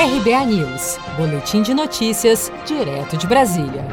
RBA News, Boletim de Notícias, direto de Brasília.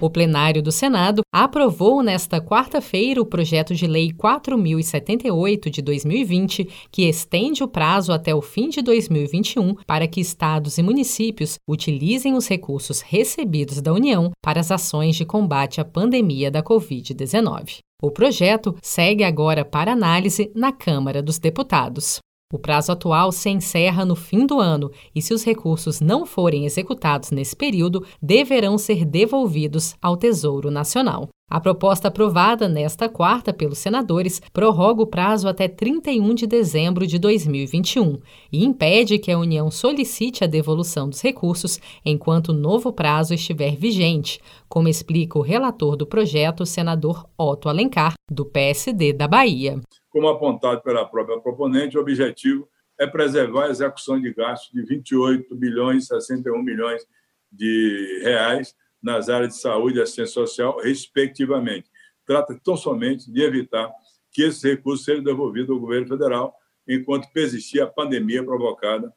O plenário do Senado aprovou nesta quarta-feira o projeto de lei 4078 de 2020, que estende o prazo até o fim de 2021 para que estados e municípios utilizem os recursos recebidos da União para as ações de combate à pandemia da Covid-19. O projeto segue agora para análise na Câmara dos Deputados. O prazo atual se encerra no fim do ano e, se os recursos não forem executados nesse período, deverão ser devolvidos ao Tesouro Nacional. A proposta aprovada nesta quarta pelos senadores prorroga o prazo até 31 de dezembro de 2021 e impede que a União solicite a devolução dos recursos enquanto o novo prazo estiver vigente, como explica o relator do projeto, o senador Otto Alencar, do PSD da Bahia. Como apontado pela própria proponente, o objetivo é preservar a execução de gastos de 28 bilhões e 61 milhões de reais nas áreas de saúde e assistência social, respectivamente. Trata tão somente de evitar que esses recursos sejam devolvidos ao governo federal enquanto persistir a pandemia provocada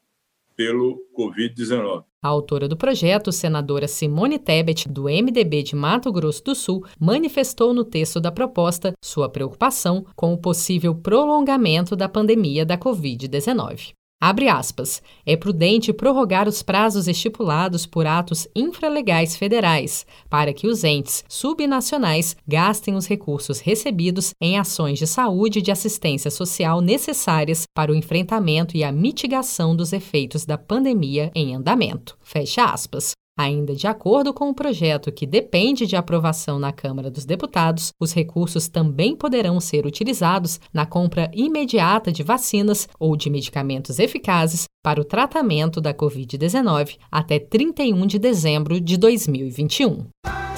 pelo Covid-19. A autora do projeto, senadora Simone Tebet, do MDB de Mato Grosso do Sul, manifestou no texto da proposta sua preocupação com o possível prolongamento da pandemia da Covid-19. Abre aspas. É prudente prorrogar os prazos estipulados por atos infralegais federais, para que os entes subnacionais gastem os recursos recebidos em ações de saúde e de assistência social necessárias para o enfrentamento e a mitigação dos efeitos da pandemia em andamento. Fecha aspas. Ainda de acordo com o projeto que depende de aprovação na Câmara dos Deputados, os recursos também poderão ser utilizados na compra imediata de vacinas ou de medicamentos eficazes para o tratamento da Covid-19 até 31 de dezembro de 2021.